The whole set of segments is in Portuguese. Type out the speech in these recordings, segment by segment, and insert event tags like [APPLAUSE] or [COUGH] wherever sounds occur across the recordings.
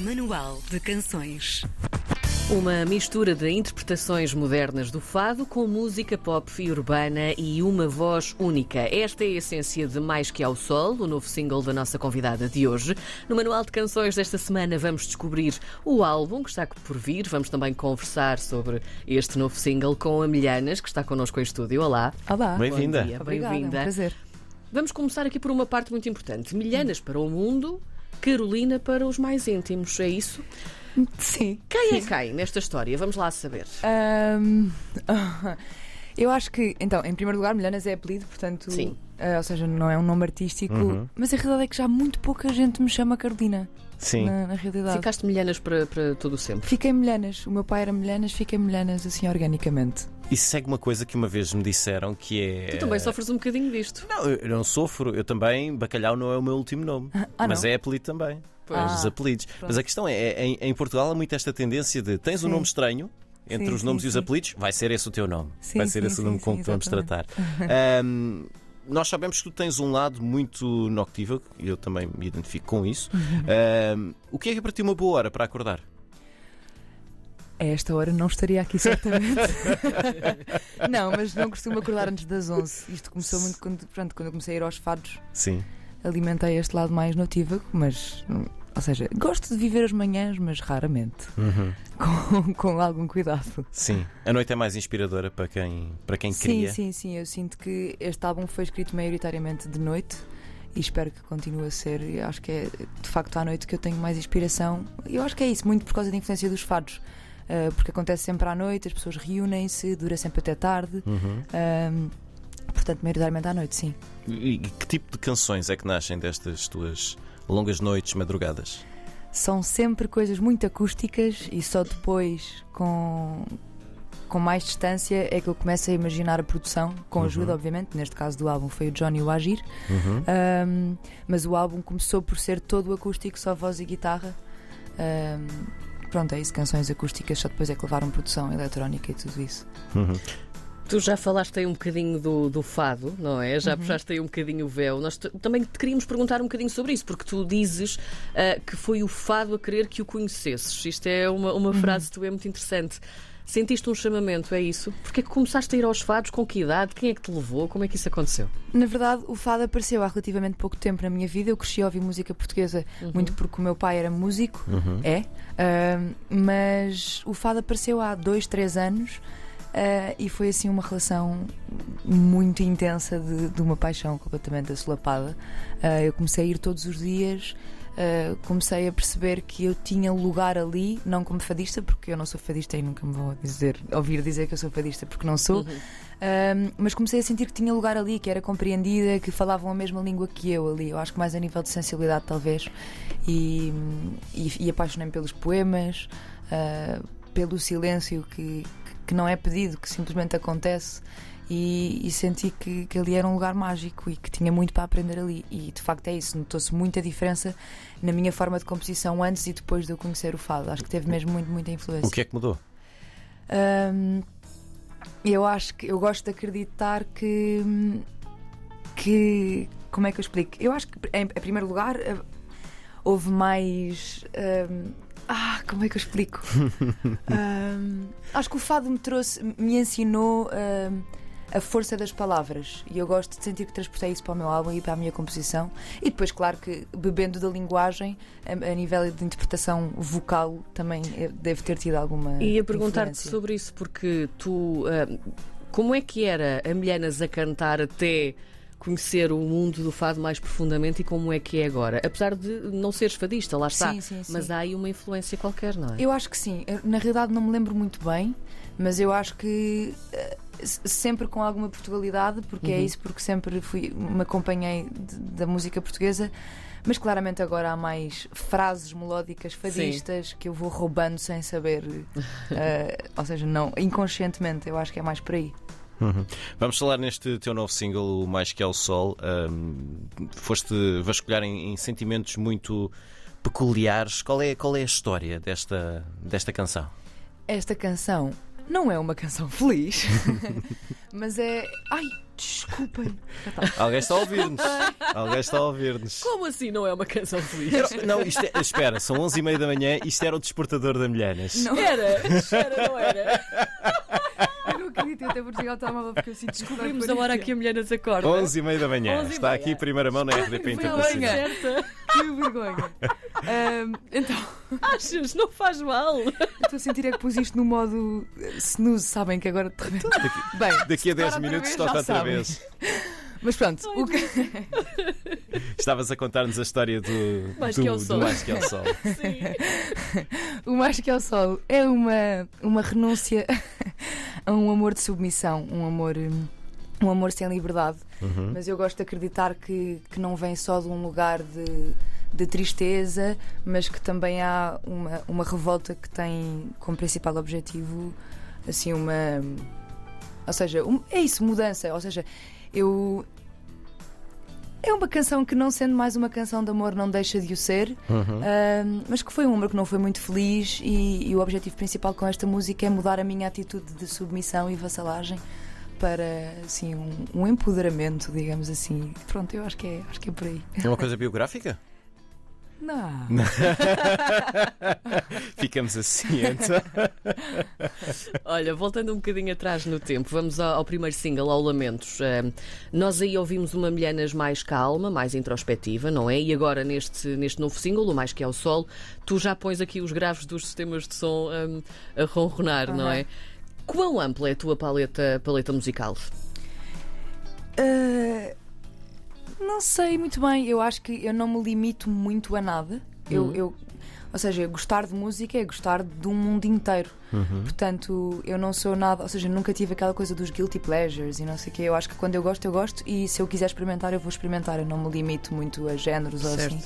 Manual de Canções. Uma mistura de interpretações modernas do fado com música pop e urbana e uma voz única. Esta é a essência de Mais Que ao Sol, o novo single da nossa convidada de hoje. No Manual de Canções desta semana vamos descobrir o álbum que está por vir. Vamos também conversar sobre este novo single com a Milhanas, que está connosco em estúdio. Olá. Olá. Bem-vinda. Obrigada, é um bem-vinda. prazer. Vamos começar aqui por uma parte muito importante. Milhanas para o mundo, Carolina para os mais íntimos. É isso? Sim. Quem é quem nesta história? Vamos lá saber. Ahm, [LAUGHS] eu acho que, então, em primeiro lugar, Milhanas é apelido, portanto, Sim. Ah, ou seja, não é um nome artístico, Uhum. mas a realidade é que já muito pouca gente me chama Carolina, Sim. na, na realidade. Ficaste milhanas para, para todo o sempre. Fiquei Milhanas, o meu pai era Milhanas, fiquei Milhanas assim organicamente. Isso segue uma coisa que uma vez me disseram que é. Tu também sofres um bocadinho disto. Não, eu não sofro, eu também. Bacalhau não é o meu último nome. Ah, mas não? é apelido também. Pois. É os Ah, apelidos. pronto. Mas a questão é, é, em, em Portugal há muito esta tendência de tens um Sim. nome estranho. Entre Sim, os nomes sim, e os sim. apelidos, vai ser esse o teu nome. Sim, vai ser sim, esse o sim, nome com sim, que vamos tratar. [LAUGHS] exatamente. Nós sabemos que tu tens um lado muito noctívago, e eu também me identifico com isso. Uhum. Ahm, o que é que é para ti uma boa hora para acordar? A esta hora não estaria aqui certamente. [LAUGHS] não, mas não costumo acordar antes das 11. Isto começou muito quando, pronto, quando eu comecei a ir aos fados. Sim. alimentei este lado mais notívago, mas. Ou seja, gosto de viver as manhãs, mas raramente. Uhum. Com, com algum cuidado. Sim. A noite é mais inspiradora para quem, para quem Sim, cria. sim, sim. Eu sinto que este álbum foi escrito maioritariamente de noite e espero que continue a ser. Eu acho que é de facto à noite que eu tenho mais inspiração. Eu acho que é isso, muito por causa da influência dos fados. Ah, porque acontece sempre à noite, as pessoas reúnem-se, dura sempre até tarde. Uhum. Portanto, maioritariamente à noite, sim. E que tipo de canções é que nascem destas tuas longas noites, madrugadas? são sempre coisas muito acústicas e só depois, com, com mais distância, é que eu começo a imaginar a produção, com ajuda, Uhum. obviamente. Neste caso do álbum foi o Johnny o Agir, Uhum. Ahm, mas o álbum começou por ser todo acústico, só voz e guitarra. Ahm, pronto, é isso, canções acústicas, só depois é que levaram produção eletrónica e tudo isso. Uhum. Tu já falaste aí um bocadinho do, do fado, não é? Já puxaste aí um bocadinho o véu. Nós também te queríamos perguntar um bocadinho sobre isso, porque tu dizes ah, que foi o fado a querer que o conhecesses. Isto é uma, uma frase tua é muito interessante. Sentiste um chamamento, é isso? Porque é que começaste a ir aos fados? Com que idade? Quem é que te levou? Como é que isso aconteceu? Na verdade, o fado apareceu há relativamente pouco tempo na minha vida. Eu cresci a ouvir música portuguesa muito porque o meu pai era músico, Uhum. é, ahm, mas o fado apareceu há dois, três anos ah, e foi assim uma relação muito intensa de, de uma paixão completamente assolapada. Ah, eu comecei a ir todos os dias. ah, comecei a perceber que eu tinha lugar ali, não como fadista, porque eu não sou fadista e nunca me vou dizer, ouvir dizer que eu sou fadista, porque não sou. Um, mas comecei a sentir que tinha lugar ali, que era compreendida, que falavam a mesma língua que eu ali. Eu acho que mais a nível de sensibilidade, talvez. E, e, e apaixonei-me pelos poemas, uh, pelo silêncio que, que não é pedido, que simplesmente acontece. E, e senti que, que ali era um lugar mágico e que tinha muito para aprender ali. E de facto é isso, notou-se muita diferença na minha forma de composição antes e depois de eu conhecer o fado. Acho que teve mesmo muito, muita influência. O que é que mudou? Hum, eu acho que eu gosto de acreditar que que como é que eu explico? Eu acho que em, em primeiro lugar eh, houve mais hum, ah, como é que eu explico? [LAUGHS] Acho que o fado me trouxe, me ensinou a força das palavras e eu gosto de sentir que transportei isso para o meu álbum e para a minha composição e depois, claro que bebendo da linguagem a, a nível de interpretação vocal também eh, deve ter tido alguma Ia perguntar-te influência. sobre isso, porque tu. ah, como é que era a Milhanas a cantar até conhecer o mundo do fado mais profundamente e como é que é agora? Apesar de não seres fadista, lá está. Sim, sim, sim. Mas há aí uma influência qualquer, não é? Eu acho que sim. Eu, na realidade não me lembro muito bem, mas eu acho que eh, sempre com alguma Portugalidade, porque é isso, porque sempre fui, me acompanhei de- da música portuguesa. Mas claramente agora há mais frases melódicas fadistas que eu vou roubando sem saber, eh, [LAUGHS] ou seja, não inconscientemente. Eu acho que é mais por aí. Uhum. Vamos falar neste teu novo single, o Mais Que é o Sol. Ahm, foste vasculhar em, em sentimentos muito peculiares. Qual é, qual é a história desta, desta canção? Esta canção Não é uma canção feliz, [LAUGHS] mas é. Ai, desculpem. [LAUGHS] Alguém está a ouvir-nos. Alguém está a ouvir-nos. Como assim não é uma canção feliz? Era- Não, isto é, espera, são 11h30 da manhã, isto era o despertador da Milhanas. Não, Era, era, não era? [LAUGHS] acredito, eu até vou desligar o telemóvel porque eu sinto Descobrimos a hora que a mulher nos acorda. 11h30 da manhã. 11h30. Está aqui primeira mão na RDP Internacional. Que vergonha. Ahm, então, Achas? Não faz mal. estou a sentir é que pus isto no modo eh, snooze, sabem que agora de repente. Bem, Daqui a 10 Tocar outra minutos toca outra sabem. vez. mas pronto, o que. Estavas a contar-nos a história do, Mais do, que ao sol. Mais que ao Sol. [LAUGHS] Sim. O Mais que é o Sol é uma, uma renúncia a um amor de submissão, um amor, hum, um amor sem liberdade. Uhum. Mas eu gosto de acreditar que, que não vem só de um lugar de, de tristeza, mas que também há uma, uma revolta que tem como principal objetivo assim uma. Ou seja, um- é isso, mudança. Ou seja, eu. É uma canção que, não sendo mais uma canção de amor, não deixa de o ser. Uhum. Um, mas que foi um amor que não foi muito feliz e, e o objetivo principal com esta música é mudar a minha atitude de submissão e vassalagem para assim um, um empoderamento, digamos assim. Pronto, eu acho que é, acho que é por aí. É uma coisa biográfica? Não. [LAUGHS] Ficamos assim então. [LAUGHS] Olha, voltando um bocadinho atrás no tempo, vamos ao, ao primeiro single, ao Lamentos. Ah, nós aí ouvimos uma Milhanas mais calma, mais introspectiva, não é? E agora neste, neste novo single, o Mais Que é o Sol, tu já pões aqui os graves dos sistemas de som ah, a ronronar, não Aham. é? Quão ampla é a tua paleta, paleta musical? Uh, não sei muito bem. Eu acho que eu não me limito muito a nada. Eu, Uhum. eu- ou seja, gostar de música é gostar de um mundo inteiro. Uhum. Portanto, eu não sou nada, ou seja, nunca tive aquela coisa dos guilty pleasures e não sei o quê. Eu acho que quando eu gosto, eu gosto e se eu quiser experimentar, eu vou experimentar. Eu não me limito muito a géneros ou assim.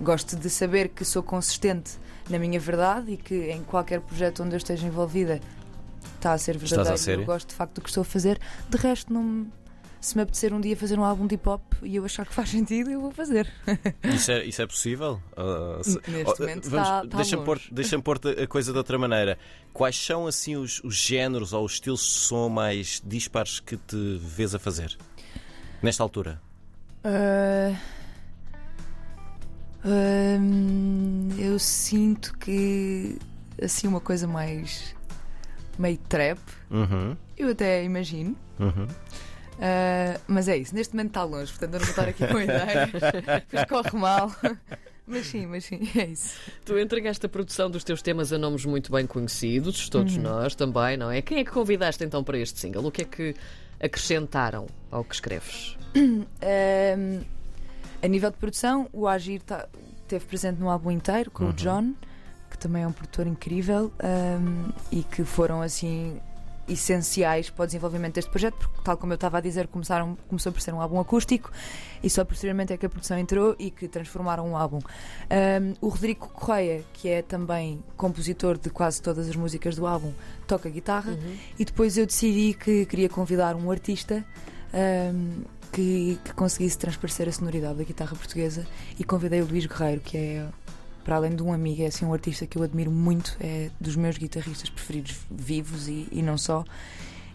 Gosto de saber que sou consistente na minha verdade e que em qualquer projeto onde eu esteja envolvida está a ser verdadeiro. a? Eu gosto de facto do que estou a fazer. De resto, não me- se me apetecer um dia fazer um álbum de hip hop e eu achar que faz sentido, eu vou fazer. [LAUGHS] Isso é, isso é possível? Uh, se- Neste Oh, momento vamos- está, está Deixa-me pôr, deixa pôr a coisa de outra maneira. Quais são assim os, os géneros ou os estilos de som mais dispares que te vês a fazer? Nesta altura? Ah, hum, eu sinto que assim uma coisa mais meio trap, Uhum, eu até imagino. uhum. Ah, mas é isso, neste momento está longe, portanto eu não vou estar aqui com [LAUGHS] ideias, depois corre mal. Mas sim, mas sim, é isso. Tu entregaste a produção dos teus temas a nomes muito bem conhecidos, todos nós também, não é? Quem é que convidaste então para este single? O que é que acrescentaram ao que escreves? [CLEARS THROAT] Um, a nível de produção, o Agir tá, esteve presente no álbum inteiro com Uhum. o John, que também é um produtor incrível um, e que foram assim essenciais para o desenvolvimento deste projeto, porque, tal como eu estava a dizer, começaram, começou por ser um álbum acústico e só posteriormente é que a produção entrou e que transformaram o álbum. Um, o Rodrigo Correia, que é também compositor de quase todas as músicas do álbum, toca guitarra e depois eu decidi que queria convidar um artista um, que, que conseguisse transparecer a sonoridade da guitarra portuguesa e convidei o Luís Guerreiro, que é, para além de um amigo, é assim, um artista que eu admiro muito, é dos meus guitarristas preferidos vivos e, e não só.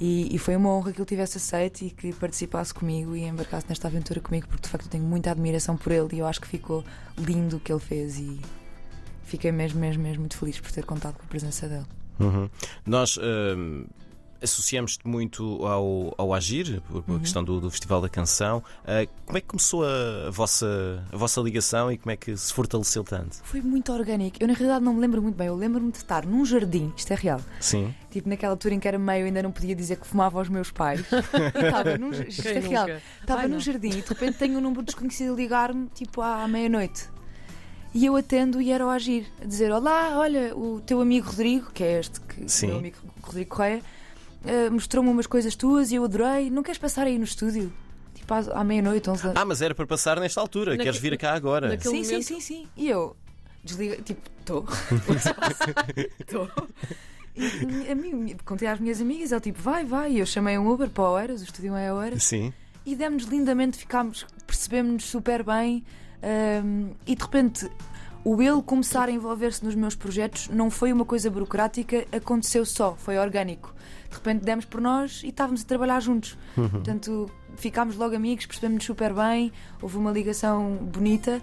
E, e foi uma honra que ele tivesse aceito e que participasse comigo e embarcasse nesta aventura comigo, porque de facto eu tenho muita admiração por ele e eu acho que ficou lindo o que ele fez e fiquei mesmo, mesmo, mesmo muito feliz por ter contado com a presença dele. Uhum. Nós hum, associamos-te muito ao, ao Agir, por, por Uhum. questão do, do Festival da Canção. Ah, como é que começou a, a vossa, a vossa ligação e como é que se fortaleceu tanto? Foi muito orgânico. Eu, na realidade, não me lembro muito bem. Eu lembro-me de estar num jardim, isto é real, Sim. tipo naquela altura em que era meio, ainda não podia dizer que fumava aos meus pais. [LAUGHS] Estava num, isto Quem é real. Estava Ai, num não. jardim e de repente tenho um número desconhecido a ligar-me, tipo à meia-noite. E eu atendo e era o Agir, a dizer: Olá, olha, o teu amigo Rodrigo, que é este que Sim. o meu amigo Rodrigo Correia, eh, mostrou-me umas coisas tuas e eu adorei. Não queres passar aí no estúdio? Tipo à, à meia-noite, 11 da Ah, mas era para passar nesta altura. Naque- Queres vir cá agora? naquele- sim, sim, momento- sim, sim. E eu desliga, tipo, estou. [LAUGHS] Estou. E a mim, contei às minhas amigas, ele tipo, vai, vai. E eu chamei um Uber para o Oeiras, o estúdio é Oeiras, Sim. e demos lindamente, ficámos, percebemos-nos super bem. hum, e de repente, o ele começar a envolver-se nos meus projetos não foi uma coisa burocrática, aconteceu só, foi orgânico. De repente demos por nós e estávamos a trabalhar juntos. Portanto, ficámos logo amigos, percebemos-nos super bem, houve uma ligação bonita.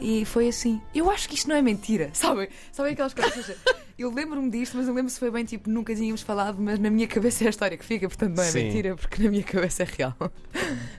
E foi assim. Eu acho que isto não é mentira, [LAUGHS] sabem? Sabem aquelas coisas? Ou seja, eu lembro-me disto, mas eu lembro se foi bem tipo, nunca tínhamos falado, mas na minha cabeça é a história que fica, portanto não é Sim. mentira, porque na minha cabeça é real.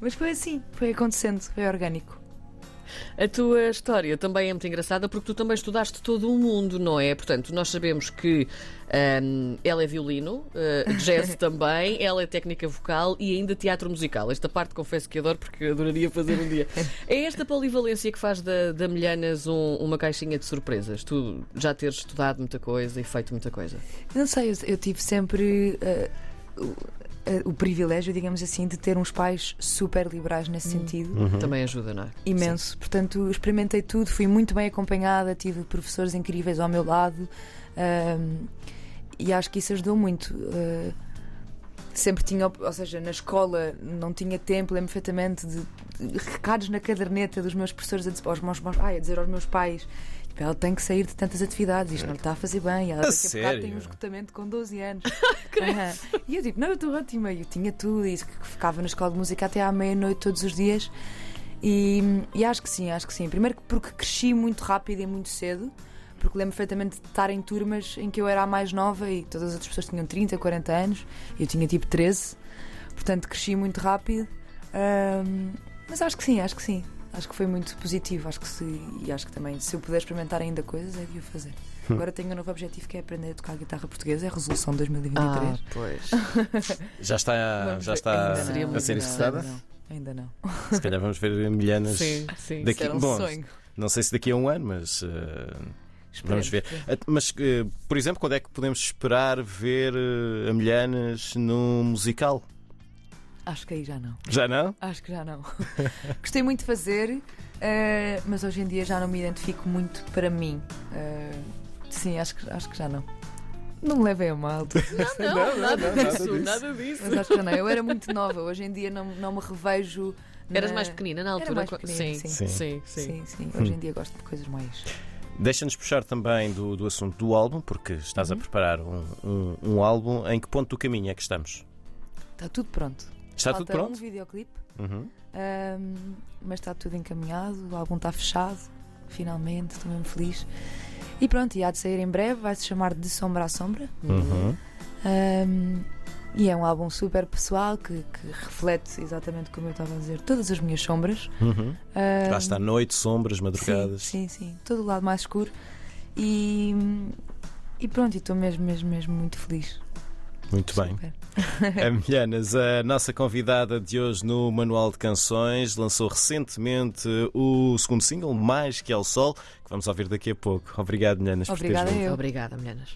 Mas foi assim, foi acontecendo, foi orgânico. A tua história também é muito engraçada porque tu também estudaste todo o mundo, não é? Portanto, nós sabemos que ahm, ela é violino, uh, jazz [LAUGHS] também, ela é técnica vocal e ainda teatro musical. Esta parte confesso que adoro porque adoraria fazer um dia. É esta polivalência que faz da, da Milhanas um- uma caixinha de surpresas. Tu já teres estudado muita coisa e feito muita coisa. Não sei, eu, eu tive sempre eh, o, eh, o privilégio, digamos assim, de ter uns pais super liberais nesse sentido. Também ajuda, não é? Imenso. Portanto, experimentei tudo, fui muito bem acompanhada, tive professores incríveis ao meu lado ahm, e acho que isso ajudou muito. Ah, sempre tinha, ou seja, na escola não tinha tempo, lembro perfeitamente de, de recados na caderneta dos meus professores a dizer aos meus, ai, a dizer aos meus pais. "Tipo, Ela tem que sair de tantas atividades, isto não lhe está a fazer bem. Ela A daqui a bocado tem sério? um esgotamento com 12 anos. [LAUGHS] Aham. E eu tipo, não, eu estou ótima. Eu tinha tudo e ficava na escola de música até à meia-noite todos os dias. E, e acho que sim, acho que sim. Primeiro que porque cresci muito rápido e muito cedo, porque lembro perfeitamente de estar em turmas em que eu era a mais nova e todas as outras pessoas tinham 30, 40 anos, e eu tinha tipo 13, portanto cresci muito rápido. Ahm, mas acho que sim, acho que sim. Acho que foi muito positivo, acho que se, e acho que também se eu puder experimentar ainda coisas é de o fazer. Agora tenho um novo objetivo que é aprender a tocar guitarra portuguesa, é a resolução de 2023. Ah, pois. [LAUGHS] Já está, Vamos já ver. está Ainda a ser executada? Ainda não. Se calhar vamos ver milhanas Sim, sim. daqui. Isso um Bom, sonho. não sei se daqui a um ano, mas. eh, Vamos ver. Mas, eh, por exemplo, quando é que podemos esperar ver eh, a Milhanas num musical? Acho que aí já não. Já não? Acho que já não. [LAUGHS] Gostei muito de fazer, eh, mas hoje em dia já não me identifico muito para mim. Eh, sim, acho que, acho que já não. Não me levem a mal, [LAUGHS] Não, Não, não, nada não, nada disso, disso. nada disso. mas acho que já não. Eu era muito nova, hoje em dia não, não me revejo. na- Eras mais pequenina na Era altura? mais pequenina, sim, sim. sim, sim. Sim, sim. Hoje em dia gosto de coisas mais. Deixa-nos puxar também do, do assunto do álbum, porque estás a Uhum. preparar um, um- um álbum. Em que ponto do caminho é que estamos? Está tudo pronto. Está Falta tudo pronto? um videoclipe, Uhum. ahm, mas está tudo encaminhado. O álbum está fechado, finalmente. Estou mesmo feliz. E pronto, e há de sair em breve. Vai se chamar De Sombra a Sombra. Uhum. Um, e é um álbum super pessoal que, que reflete exatamente como eu estava a dizer, todas as minhas sombras. Uhum. Um, Lá está noite, sombras, madrugadas. Sim, sim, sim. Todo o lado mais escuro. E, e pronto, estou mesmo, mesmo, mesmo muito feliz. Muito bem. Super. [LAUGHS] A Milhanas, a nossa convidada de hoje no Manual de Canções, lançou recentemente o segundo single, Mais que ao Sol, que vamos ouvir daqui a pouco. Obrigado, Milhanas, por teres Obrigada vindo. eu. Obrigada, meninas.